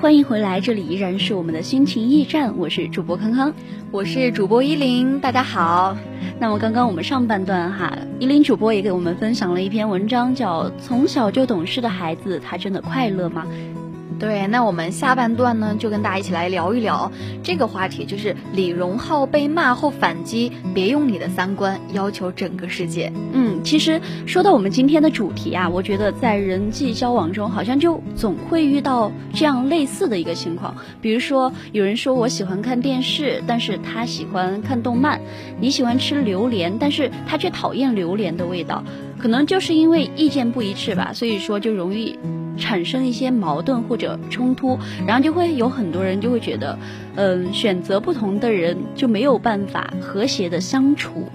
欢迎回来，这里依然是我们的心情驿站，我是主播康康，我是主播依林，大家好。那么刚刚我们上半段哈，依林主播也给我们分享了一篇文章，叫《从小就懂事的孩子，他真的快乐吗》。对，那我们下半段呢，就跟大家一起来聊一聊这个话题，就是李荣浩被骂后反击，别用你的三观要求整个世界。嗯，其实说到我们今天的主题啊，我觉得在人际交往中，好像就总会遇到这样类似的一个情况。比如说，有人说我喜欢看电视，但是他喜欢看动漫；你喜欢吃榴莲，但是他却讨厌榴莲的味道。可能就是因为意见不一致吧，所以说就容易。产生一些矛盾或者冲突，然后就会有很多人就会觉得，嗯，选择不同的人就没有办法和谐的相处。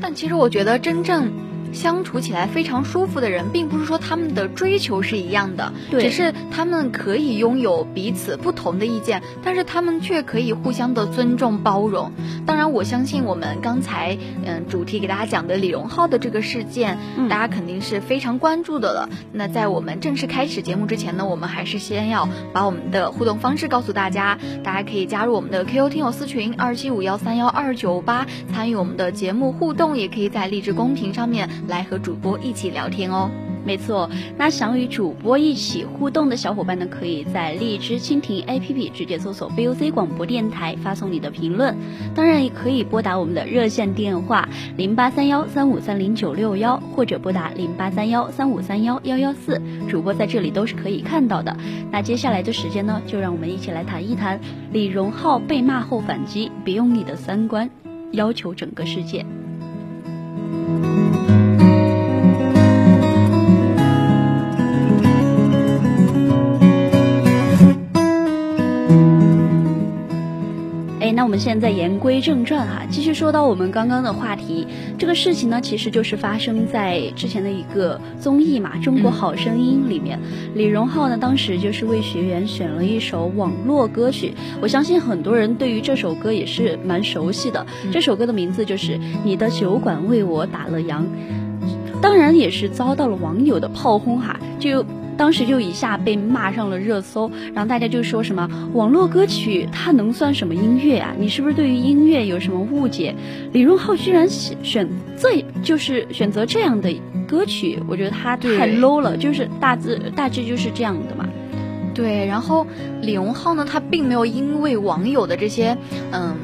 但其实我觉得真正。相处起来非常舒服的人，并不是说他们的追求是一样的，只是他们可以拥有彼此不同的意见，但是他们却可以互相的尊重包容。当然，我相信我们刚才嗯主题给大家讲的李荣浩的这个事件，大家肯定是非常关注的了。那在我们正式开始节目之前呢，我们还是先要把我们的互动方式告诉大家，大家可以加入我们的 QQ 听友私群二七五幺三幺二九八，参与我们的节目互动，也可以在励志公屏上面。来和主播一起聊天哦，没错。那想与主播一起互动的小伙伴呢，可以在荔枝蜻蜓 APP 直接搜索 VOC 广播电台，发送你的评论。当然，也可以拨打我们的热线电话零八三幺三五三零九六幺，或者拨打零八三幺三五三幺幺幺四，主播在这里都是可以看到的。那接下来的时间呢，就让我们一起来谈一谈李荣浩被骂后反击，别用你的三观要求整个世界。那我们现在言归正传哈，继续说到我们刚刚的话题。这个事情呢，其实就是发生在之前的一个综艺嘛，《中国好声音》里面。李荣浩呢，当时就是为学员选了一首网络歌曲，我相信很多人对于这首歌也是蛮熟悉的。这首歌的名字就是《你的酒馆为我打了烊》，当然也是遭到了网友的炮轰哈，就。当时就一下被骂上了热搜，然后大家就说什么网络歌曲它能算什么音乐啊？你是不是对于音乐有什么误解？李荣浩居然选选这就是选择这样的歌曲，我觉得他太 low 了，就是大致大致就是这样的嘛。对，然后李荣浩呢，他并没有因为网友的这些嗯，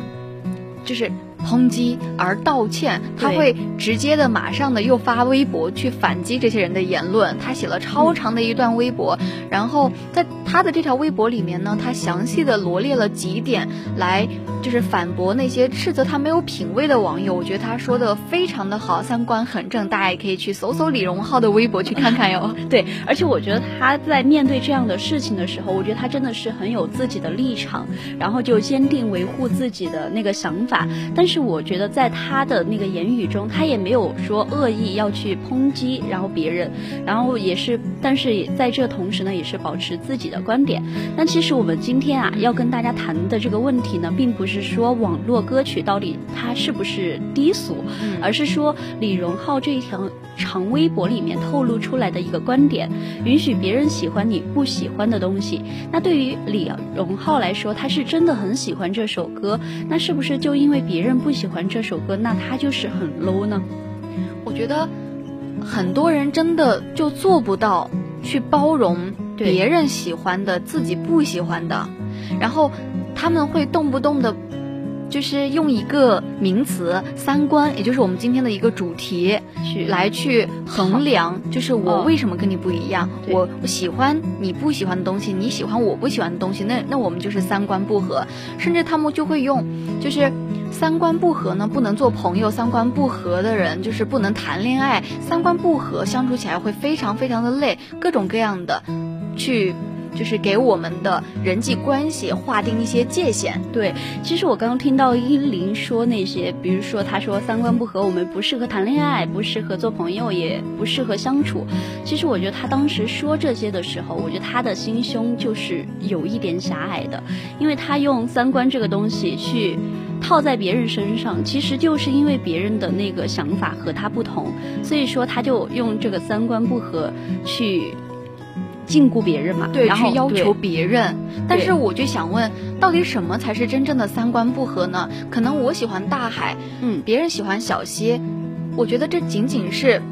就是。抨击而道歉，他会直接的马上的又发微博去反击这些人的言论。他写了超长的一段微博，然后在他的这条微博里面呢，他详细的罗列了几点来。就是反驳那些斥责他没有品位的网友，我觉得他说的非常的好，三观很正，大家也可以去搜搜李荣浩的微博去看看哟。对，而且我觉得他在面对这样的事情的时候，我觉得他真的是很有自己的立场，然后就坚定维护自己的那个想法。但是我觉得在他的那个言语中，他也没有说恶意要去抨击，然后别人，然后也是，但是在这同时呢，也是保持自己的观点。那其实我们今天啊，要跟大家谈的这个问题呢，并不是。是说网络歌曲到底它是不是低俗，而是说李荣浩这一条长微博里面透露出来的一个观点，允许别人喜欢你不喜欢的东西。那对于李荣浩来说，他是真的很喜欢这首歌，那是不是就因为别人不喜欢这首歌，那他就是很 low 呢？我觉得很多人真的就做不到。去包容别人喜欢的，自己不喜欢的，然后他们会动不动的。就是用一个名词“三观”，也就是我们今天的一个主题，去来去衡量，就是我为什么跟你不一样？我我喜欢你不喜欢的东西，你喜欢我不喜欢的东西，那那我们就是三观不合。甚至他们就会用，就是三观不合呢，不能做朋友；三观不合的人就是不能谈恋爱；三观不合相处起来会非常非常的累，各种各样的去。就是给我们的人际关系划定一些界限。对，其实我刚刚听到依林说那些，比如说他说三观不合，我们不适合谈恋爱，不适合做朋友，也不适合相处。其实我觉得他当时说这些的时候，我觉得他的心胸就是有一点狭隘的，因为他用三观这个东西去套在别人身上，其实就是因为别人的那个想法和他不同，所以说他就用这个三观不合去。禁锢别人嘛，对，去要求别人。但是我就想问，到底什么才是真正的三观不合呢？可能我喜欢大海，嗯，别人喜欢小溪，我觉得这仅仅是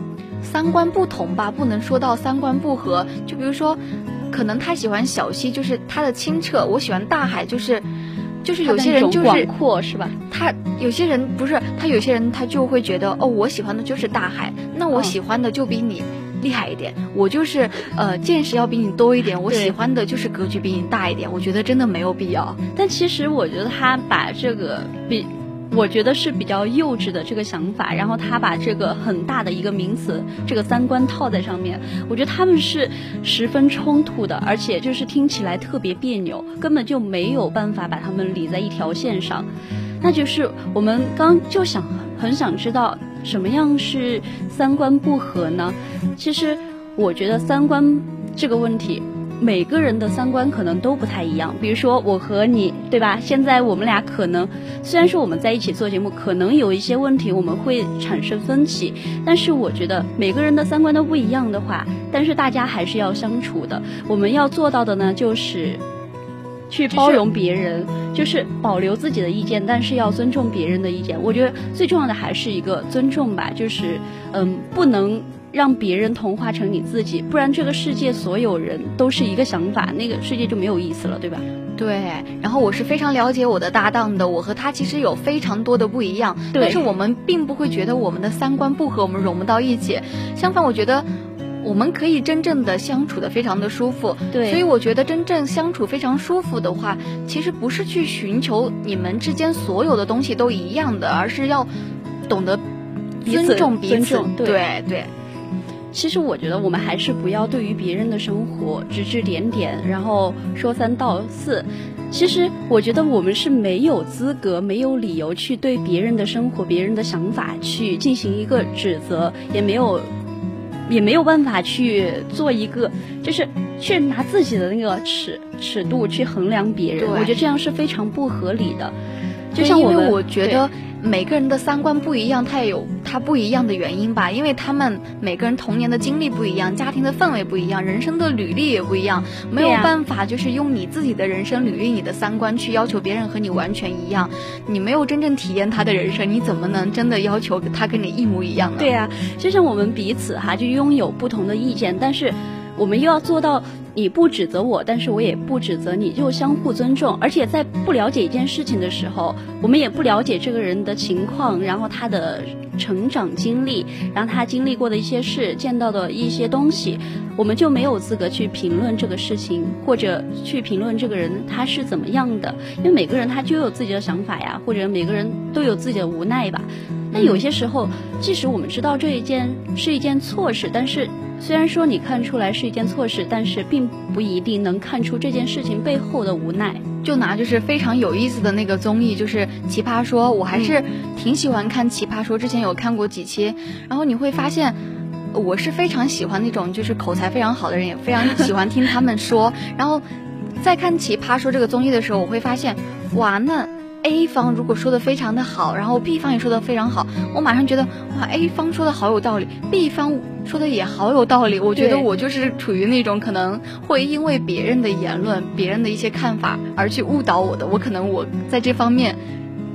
三观不同吧，不能说到三观不合。就比如说，可能他喜欢小溪，就是它的清澈；我喜欢大海，就是就是有些人就是广阔，是吧？他有些人不是，他有些人他就会觉得，哦，我喜欢的就是大海，那我喜欢的就比你。厉害一点，我就是呃见识要比你多一点，我喜欢的就是格局比你大一点，我觉得真的没有必要。但其实我觉得他把这个比，我觉得是比较幼稚的这个想法，然后他把这个很大的一个名词，这个三观套在上面，我觉得他们是十分冲突的，而且就是听起来特别别扭，根本就没有办法把他们理在一条线上。那就是我们刚就想很想知道。什么样是三观不合呢？其实我觉得三观这个问题，每个人的三观可能都不太一样。比如说我和你，对吧？现在我们俩可能虽然说我们在一起做节目，可能有一些问题我们会产生分歧，但是我觉得每个人的三观都不一样的话，但是大家还是要相处的。我们要做到的呢，就是。去包容别人，就是保留自己的意见，但是要尊重别人的意见。我觉得最重要的还是一个尊重吧，就是嗯，不能让别人同化成你自己，不然这个世界所有人都是一个想法，那个世界就没有意思了，对吧？对。然后我是非常了解我的搭档的，我和他其实有非常多的不一样，但是我们并不会觉得我们的三观不合，我们融不到一起。相反，我觉得。我们可以真正的相处的非常的舒服，对，所以我觉得真正相处非常舒服的话，其实不是去寻求你们之间所有的东西都一样的，而是要懂得尊重彼此，对对。其实我觉得我们还是不要对于别人的生活指指点点，然后说三道四。其实我觉得我们是没有资格、没有理由去对别人的生活、别人的想法去进行一个指责，也没有。也没有办法去做一个，就是去拿自己的那个尺尺度去衡量别人，我觉得这样是非常不合理的。就像我们，我觉得。每个人的三观不一样，他也有他不一样的原因吧，因为他们每个人童年的经历不一样，家庭的氛围不一样，人生的履历也不一样，没有办法就是用你自己的人生履历、你的三观去要求别人和你完全一样。你没有真正体验他的人生，你怎么能真的要求他跟你一模一样呢？对呀，就像我们彼此哈，就拥有不同的意见，但是我们又要做到。你不指责我，但是我也不指责你，就相互尊重。而且在不了解一件事情的时候，我们也不了解这个人的情况，然后他的成长经历，然后他经历过的一些事，见到的一些东西，我们就没有资格去评论这个事情，或者去评论这个人他是怎么样的。因为每个人他就有自己的想法呀，或者每个人都有自己的无奈吧。那有些时候，即使我们知道这一件是一件错事，但是。虽然说你看出来是一件错事，但是并不一定能看出这件事情背后的无奈。就拿就是非常有意思的那个综艺，就是《奇葩说》，我还是挺喜欢看《奇葩说》，之前有看过几期。然后你会发现，我是非常喜欢那种就是口才非常好的人，也非常喜欢听他们说。然后在看《奇葩说》这个综艺的时候，我会发现，哇，那。A 方如果说的非常的好，然后 B 方也说的非常好，我马上觉得哇，A 方说的好有道理，B 方说的也好有道理。我觉得我就是处于那种可能会因为别人的言论、别人的一些看法而去误导我的。我可能我在这方面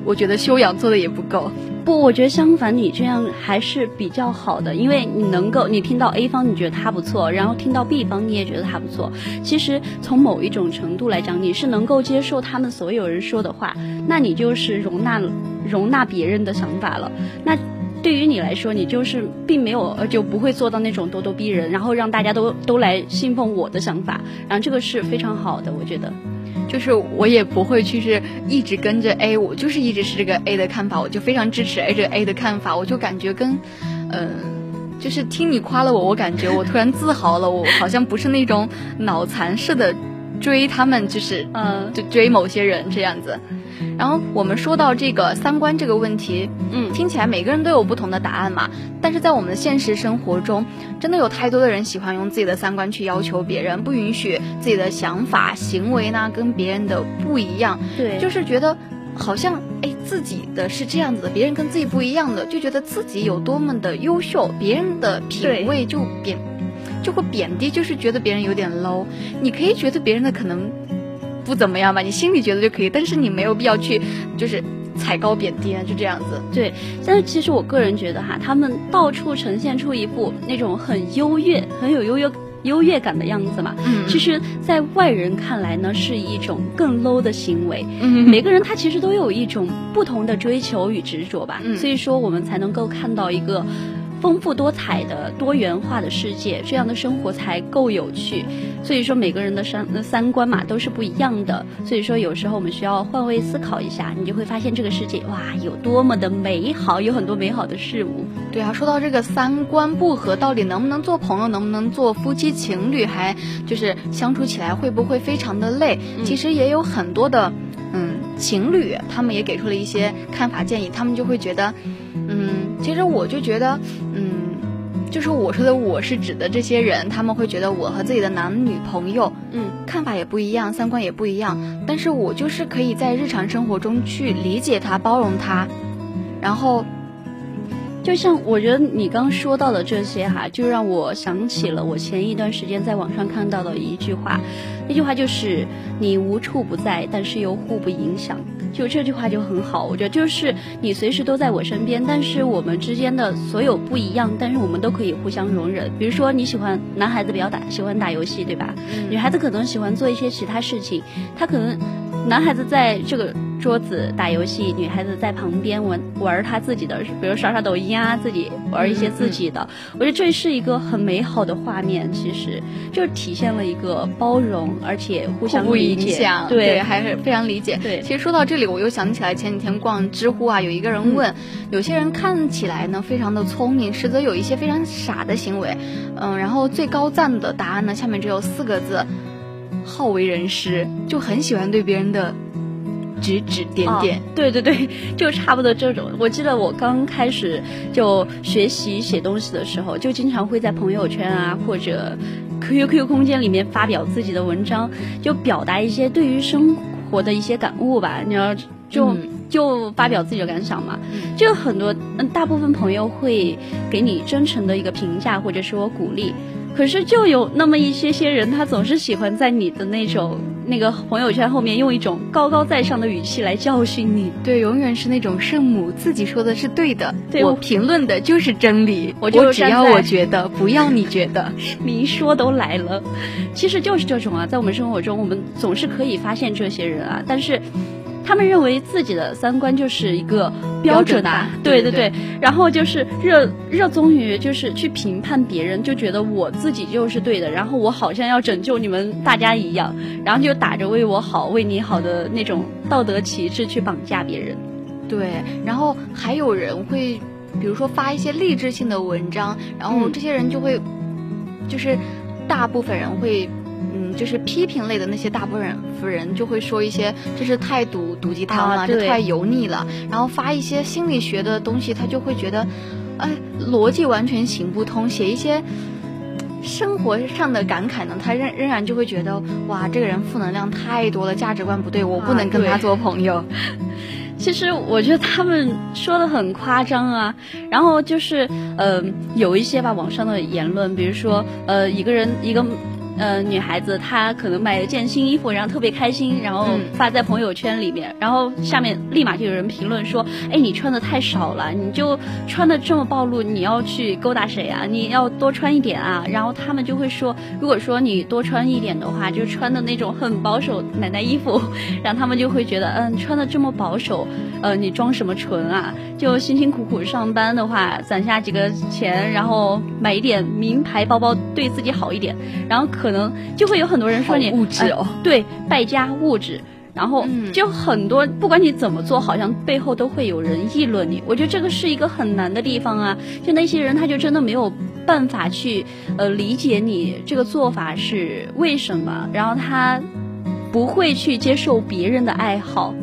我觉得修养做的也不够。不，我觉得相反，你这样还是比较好的，因为你能够，你听到 A 方你觉得他不错，然后听到 B 方你也觉得他不错。其实从某一种程度来讲，你是能够接受他们所有人说的话，那你就是容纳容纳别人的想法了。那对于你来说，你就是并没有呃就不会做到那种咄咄逼人，然后让大家都都来信奉我的想法，然后这个是非常好的，我觉得。就是我也不会去是一直跟着 A，我就是一直是这个 A 的看法，我就非常支持 A 这个 A 的看法，我就感觉跟，嗯，就是听你夸了我，我感觉我突然自豪了，我好像不是那种脑残似的追他们，就是嗯，就追某些人这样子。然后我们说到这个三观这个问题，嗯，听起来每个人都有不同的答案嘛。但是在我们的现实生活中，真的有太多的人喜欢用自己的三观去要求别人，不允许自己的想法、行为呢跟别人的不一样。对，就是觉得好像哎自己的是这样子的，别人跟自己不一样的，就觉得自己有多么的优秀，别人的品味就贬，就会贬低，就是觉得别人有点 low。你可以觉得别人的可能。不怎么样吧，你心里觉得就可以，但是你没有必要去，就是踩高贬低啊，就这样子。对，但是其实我个人觉得哈，他们到处呈现出一副那种很优越、很有优越优越感的样子嘛。嗯。其实，在外人看来呢，是一种更 low 的行为。嗯。每个人他其实都有一种不同的追求与执着吧。嗯。所以说，我们才能够看到一个。丰富多彩的多元化的世界，这样的生活才够有趣。所以说，每个人的三三观嘛都是不一样的。所以说，有时候我们需要换位思考一下，你就会发现这个世界哇有多么的美好，有很多美好的事物。对啊，说到这个三观不合，到底能不能做朋友，能不能做夫妻情侣，还就是相处起来会不会非常的累？其实也有很多的嗯情侣，他们也给出了一些看法建议，他们就会觉得。嗯，其实我就觉得，嗯，就是我说的，我是指的这些人，他们会觉得我和自己的男女朋友，嗯，看法也不一样，三观也不一样，但是我就是可以在日常生活中去理解他，包容他，然后，就像我觉得你刚说到的这些哈，就让我想起了我前一段时间在网上看到的一句话，那句话就是你无处不在，但是又互不影响。就这句话就很好，我觉得就是你随时都在我身边，但是我们之间的所有不一样，但是我们都可以互相容忍。比如说你喜欢男孩子比较打喜欢打游戏，对吧？女孩子可能喜欢做一些其他事情，他可能男孩子在这个。桌子打游戏，女孩子在旁边玩玩她自己的，比如刷刷抖音啊，自己玩一些自己的。我觉得这是一个很美好的画面，其实就体现了一个包容，而且互相理解，对，还是非常理解。对，其实说到这里，我又想起来前几天逛知乎啊，有一个人问，有些人看起来呢非常的聪明，实则有一些非常傻的行为。嗯，然后最高赞的答案呢，下面只有四个字：好为人师，就很喜欢对别人的。指指点点，对对对，就差不多这种。我记得我刚开始就学习写东西的时候，就经常会在朋友圈啊或者 QQ 空间里面发表自己的文章，就表达一些对于生活的一些感悟吧。你要就就发表自己的感想嘛，就很多嗯，大部分朋友会给你真诚的一个评价或者说鼓励。可是就有那么一些些人，他总是喜欢在你的那种那个朋友圈后面用一种高高在上的语气来教训你。对，永远是那种圣母自己说的是对的，我评论的就是真理，我就只要我觉得，不要你觉得。你一说都来了，其实就是这种啊，在我们生活中，我们总是可以发现这些人啊，但是。他们认为自己的三观就是一个标准的，对对对，然后就是热热衷于就是去评判别人，就觉得我自己就是对的，然后我好像要拯救你们大家一样，然后就打着为我好、为你好的那种道德旗帜去绑架别人。对，然后还有人会，比如说发一些励志性的文章，然后这些人就会，就是大部分人会。嗯，就是批评类的那些大部分人就会说一些，这是太毒毒鸡汤了，这太油腻了。然后发一些心理学的东西，他就会觉得，哎，逻辑完全行不通。写一些生活上的感慨呢，他仍仍然就会觉得，哇，这个人负能量太多了，价值观不对，我不能跟他做朋友。其实我觉得他们说的很夸张啊。然后就是，呃，有一些吧网上的言论，比如说，呃，一个人一个。呃，女孩子她可能买了件新衣服，然后特别开心，然后发在朋友圈里面，然后下面立马就有人评论说：“哎，你穿的太少了，你就穿的这么暴露，你要去勾搭谁啊？你要多穿一点啊！”然后他们就会说：“如果说你多穿一点的话，就穿的那种很保守奶奶衣服，然后他们就会觉得，嗯，穿的这么保守，呃，你装什么纯啊？就辛辛苦苦上班的话，攒下几个钱，然后买一点名牌包包，对自己好一点，然后。”可能就会有很多人说你物质哦，对，败家物质，然后就很多，不管你怎么做，好像背后都会有人议论你。我觉得这个是一个很难的地方啊，就那些人他就真的没有办法去呃理解你这个做法是为什么，然后他不会去接受别人的爱好。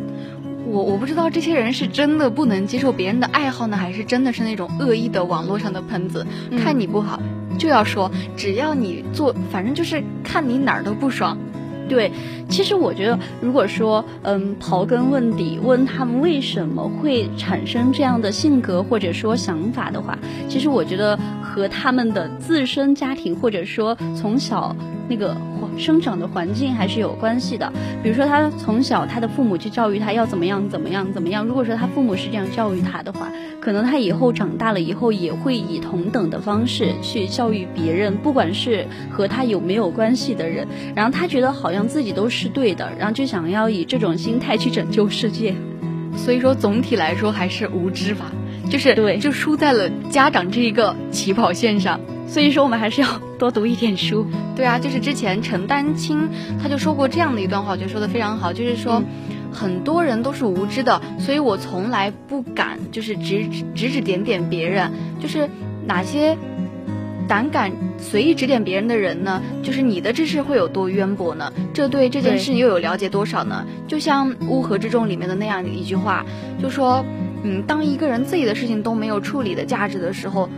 我我不知道这些人是真的不能接受别人的爱好呢，还是真的是那种恶意的网络上的喷子，看你不好。就要说，只要你做，反正就是看你哪儿都不爽。对，其实我觉得，如果说，嗯，刨根问底，问他们为什么会产生这样的性格或者说想法的话，其实我觉得和他们的自身家庭或者说从小那个。生长的环境还是有关系的，比如说他从小他的父母去教育他要怎么样怎么样怎么样。如果说他父母是这样教育他的话，可能他以后长大了以后也会以同等的方式去教育别人，不管是和他有没有关系的人。然后他觉得好像自己都是对的，然后就想要以这种心态去拯救世界。所以说总体来说还是无知吧，就是对，就输在了家长这一个起跑线上。所以说我们还是要多读一点书。对啊，就是之前陈丹青他就说过这样的一段话，我觉得说的非常好，就是说很多人都是无知的，所以我从来不敢就是指指指点点别人，就是哪些胆敢随意指点别人的人呢？就是你的知识会有多渊博呢？这对这件事又有了解多少呢？就像《乌合之众》里面的那样的一句话，就说嗯，当一个人自己的事情都没有处理的价值的时候。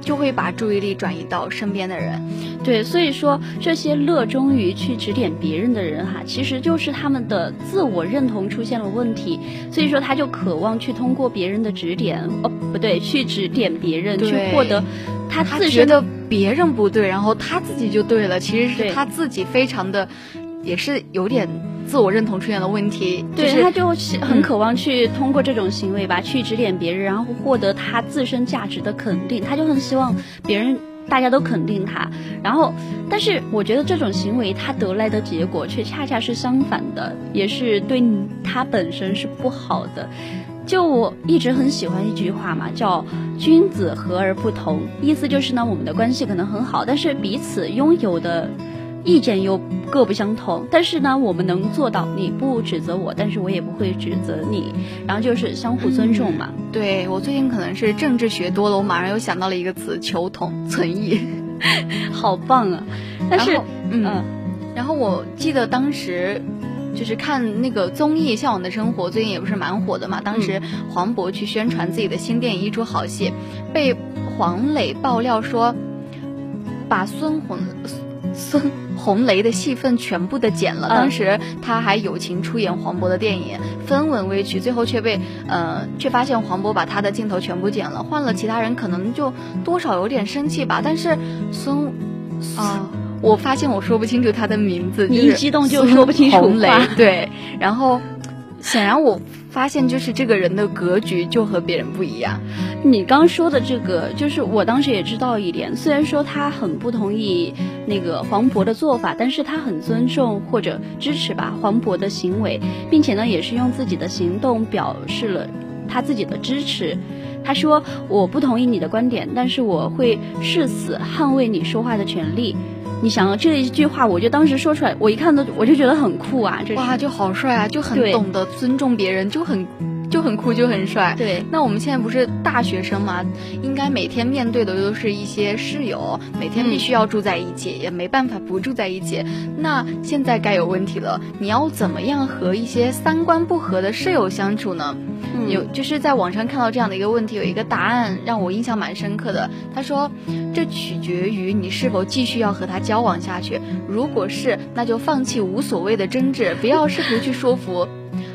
就会把注意力转移到身边的人，对，所以说这些乐衷于去指点别人的人哈，其实就是他们的自我认同出现了问题，所以说他就渴望去通过别人的指点，哦，不对，去指点别人，去获得他自身的别人不对，然后他自己就对了，其实是他自己非常的，也是有点。自我认同出现了问题，对，他就很渴望去通过这种行为吧，去指点别人，然后获得他自身价值的肯定。他就很希望别人大家都肯定他，然后，但是我觉得这种行为他得来的结果却恰恰是相反的，也是对他本身是不好的。就我一直很喜欢一句话嘛，叫“君子和而不同”，意思就是呢，我们的关系可能很好，但是彼此拥有的。意见又各不相同，但是呢，我们能做到，你不指责我，但是我也不会指责你，然后就是相互尊重嘛。对我最近可能是政治学多了，我马上又想到了一个词“求同存异”，好棒啊！但是，嗯，然后我记得当时就是看那个综艺《向往的生活》，最近也不是蛮火的嘛。当时黄渤去宣传自己的新电影《一出好戏》，被黄磊爆料说把孙红孙。红雷的戏份全部的剪了，当时他还友情出演黄渤的电影，分文未取，最后却被呃，却发现黄渤把他的镜头全部剪了，换了其他人可能就多少有点生气吧。但是孙啊，我发现我说不清楚他的名字，你一激动就说不清楚红雷对，然后显然我。发现就是这个人的格局就和别人不一样。你刚说的这个，就是我当时也知道一点。虽然说他很不同意那个黄渤的做法，但是他很尊重或者支持吧黄渤的行为，并且呢，也是用自己的行动表示了他自己的支持。他说：“我不同意你的观点，但是我会誓死捍卫你说话的权利。”你想这一句话，我就当时说出来，我一看都我就觉得很酷啊！这哇，就好帅啊，就很懂得尊重别人，就很就很酷，就很帅。对，那我们现在不是大学生嘛，应该每天面对的都是一些室友，每天必须要住在一起，也没办法不住在一起。那现在该有问题了，你要怎么样和一些三观不合的室友相处呢？有就是在网上看到这样的一个问题，有一个答案让我印象蛮深刻的。他说，这取决于你是否继续要和他交往下去。如果是，那就放弃无所谓的争执，不要试图去说服，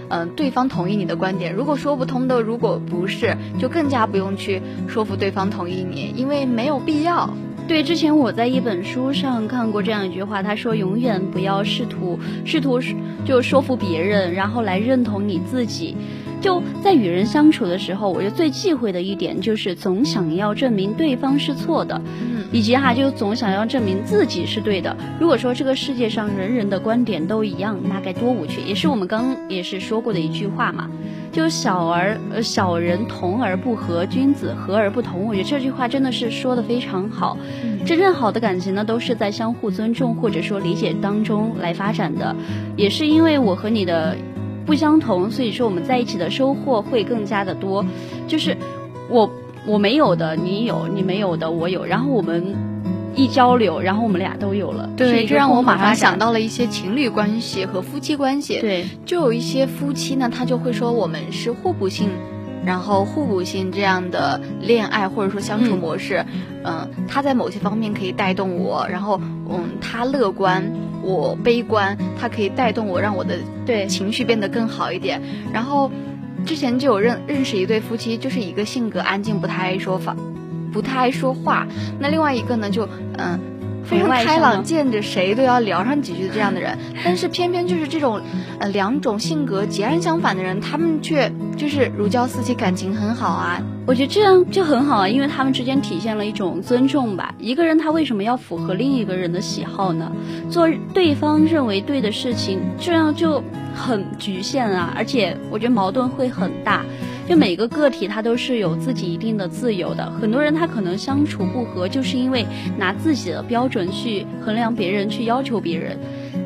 嗯，对方同意你的观点。如果说不通的，如果不是，就更加不用去说服对方同意你，因为没有必要。对，之前我在一本书上看过这样一句话，他说：“永远不要试图试图就说服别人，然后来认同你自己。”就在与人相处的时候，我觉得最忌讳的一点就是总想要证明对方是错的，嗯，以及哈就总想要证明自己是对的。如果说这个世界上人人的观点都一样，那该多无趣！也是我们刚也是说过的一句话嘛，就小而呃小人同而不和，君子和而不同。我觉得这句话真的是说的非常好。真正好的感情呢，都是在相互尊重或者说理解当中来发展的。也是因为我和你的。不相同，所以说我们在一起的收获会更加的多，就是我我没有的你有，你没有的我有，然后我们一交流，然后我们俩都有了。对，这让我马上想到了一些情侣关系和夫妻关系。对，就有一些夫妻呢，他就会说我们是互补性，然后互补性这样的恋爱或者说相处模式，嗯，他在某些方面可以带动我，然后嗯，他乐观。我悲观，它可以带动我，让我的对情绪变得更好一点。然后，之前就有认认识一对夫妻，就是一个性格安静，不太爱说话，不太爱说话。那另外一个呢，就嗯。非常开朗，见着谁都要聊上几句的这样的人，但是偏偏就是这种，呃，两种性格截然相反的人，他们却就是如胶似漆，感情很好啊。我觉得这样就很好啊，因为他们之间体现了一种尊重吧。一个人他为什么要符合另一个人的喜好呢？做对方认为对的事情，这样就很局限啊，而且我觉得矛盾会很大。就每个个体他都是有自己一定的自由的，很多人他可能相处不和，就是因为拿自己的标准去衡量别人，去要求别人。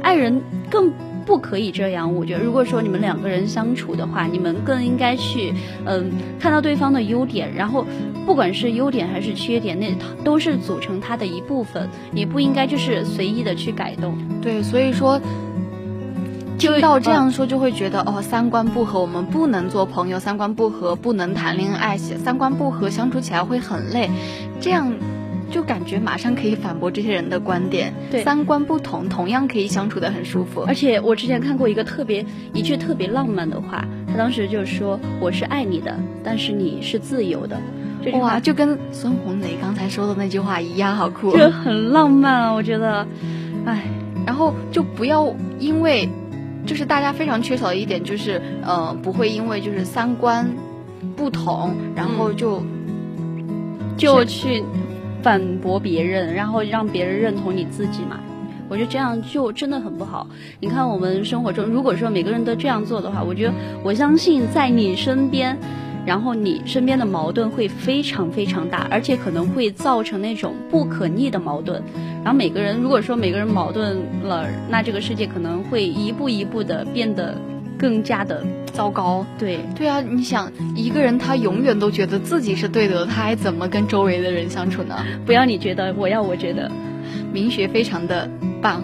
爱人更不可以这样，我觉得，如果说你们两个人相处的话，你们更应该去，嗯，看到对方的优点，然后不管是优点还是缺点，那都是组成他的一部分，你不应该就是随意的去改动。对，所以说。听到这样说，就会觉得哦，三观不合，我们不能做朋友；三观不合，不能谈恋爱；三观不合，相处起来会很累。这样就感觉马上可以反驳这些人的观点。对，三观不同，同样可以相处的很舒服。而且我之前看过一个特别一句特别浪漫的话，他当时就说：“我是爱你的，但是你是自由的。”哇，就跟孙红雷刚才说的那句话一样，好酷，就很浪漫啊！我觉得，哎，然后就不要因为。就是大家非常缺少的一点，就是呃，不会因为就是三观不同，然后就就去反驳别人，然后让别人认同你自己嘛。我觉得这样就真的很不好。你看我们生活中，如果说每个人都这样做的话，我觉得我相信在你身边。然后你身边的矛盾会非常非常大，而且可能会造成那种不可逆的矛盾。然后每个人如果说每个人矛盾了，那这个世界可能会一步一步的变得更加的糟糕。对对啊，你想一个人他永远都觉得自己是对的，他还怎么跟周围的人相处呢？不要你觉得，我要我觉得，明学非常的棒。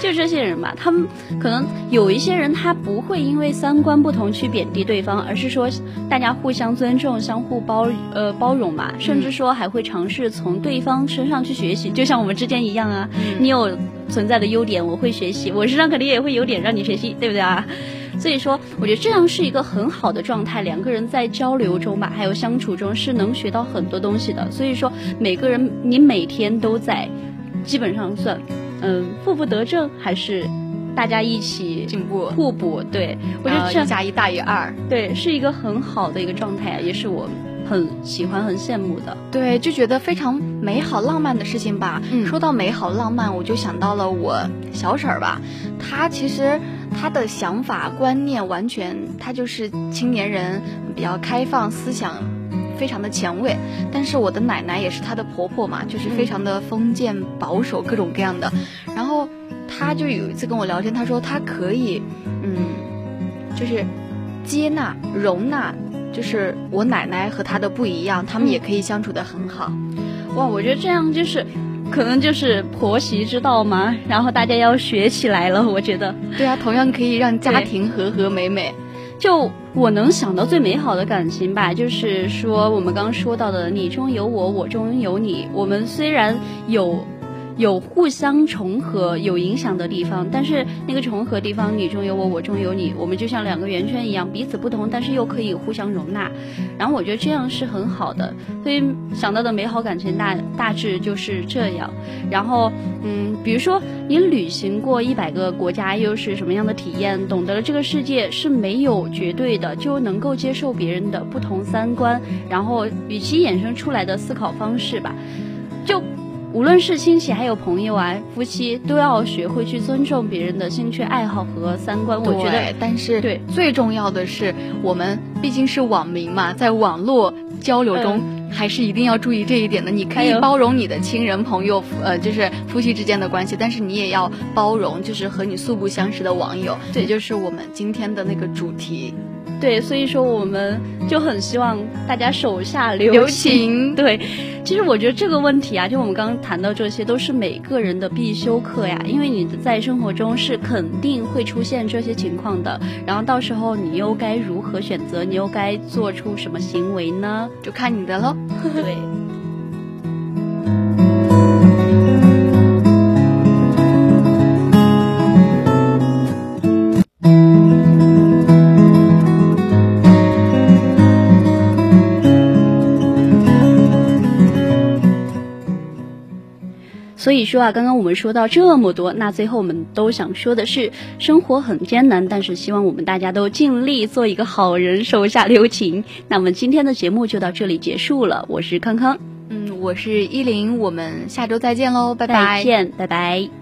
就这些人吧，他们可能有一些人，他不会因为三观不同去贬低对方，而是说大家互相尊重、相互包呃包容嘛，甚至说还会尝试从对方身上去学习，就像我们之间一样啊。你有存在的优点，我会学习，我身上肯定也会有点让你学习，对不对啊？所以说，我觉得这样是一个很好的状态，两个人在交流中吧，还有相处中是能学到很多东西的。所以说，每个人你每天都在，基本上算。嗯，负负得正还是大家一起进步互补？对我觉得这样加一大于二，对，是一个很好的一个状态，也是我很喜欢、很羡慕的。对，就觉得非常美好、浪漫的事情吧。嗯，说到美好浪漫，我就想到了我小婶儿吧。她其实她的想法观念完全，她就是青年人，比较开放思想。非常的前卫，但是我的奶奶也是她的婆婆嘛，就是非常的封建保守，各种各样的。然后她就有一次跟我聊天，她说她可以，嗯，就是接纳、容纳，就是我奶奶和她的不一样，他们也可以相处的很好。哇，我觉得这样就是，可能就是婆媳之道嘛。然后大家要学起来了，我觉得。对啊，同样可以让家庭和和美美。就我能想到最美好的感情吧，就是说我们刚刚说到的“你中有我，我中有你”。我们虽然有有互相重合、有影响的地方，但是那个重合地方，你中有我，我中有你，我们就像两个圆圈一样，彼此不同，但是又可以互相容纳。然后我觉得这样是很好的，所以想到的美好感情大大致就是这样。然后，嗯，比如说你旅行过一百个国家，又是什么样的体验？懂得了这个世界是没有绝对的，就能够接受别人的不同三观，然后与其衍生出来的思考方式吧，就。无论是亲戚还有朋友啊，夫妻都要学会去尊重别人的兴趣爱好和三观。我觉得，但是对最重要的是，我们毕竟是网民嘛，在网络交流中，还是一定要注意这一点的。你可以包容你的亲人朋友，呃，就是夫妻之间的关系，但是你也要包容，就是和你素不相识的网友。对，就是我们今天的那个主题。对，所以说我们就很希望大家手下留情。对，其实我觉得这个问题啊，就我们刚刚谈到这些，都是每个人的必修课呀。因为你在生活中是肯定会出现这些情况的，然后到时候你又该如何选择？你又该做出什么行为呢？就看你的喽。对。所以说啊，刚刚我们说到这么多，那最后我们都想说的是，生活很艰难，但是希望我们大家都尽力做一个好人，手下留情。那我们今天的节目就到这里结束了，我是康康，嗯，我是依林，我们下周再见喽，拜拜，再见，拜拜。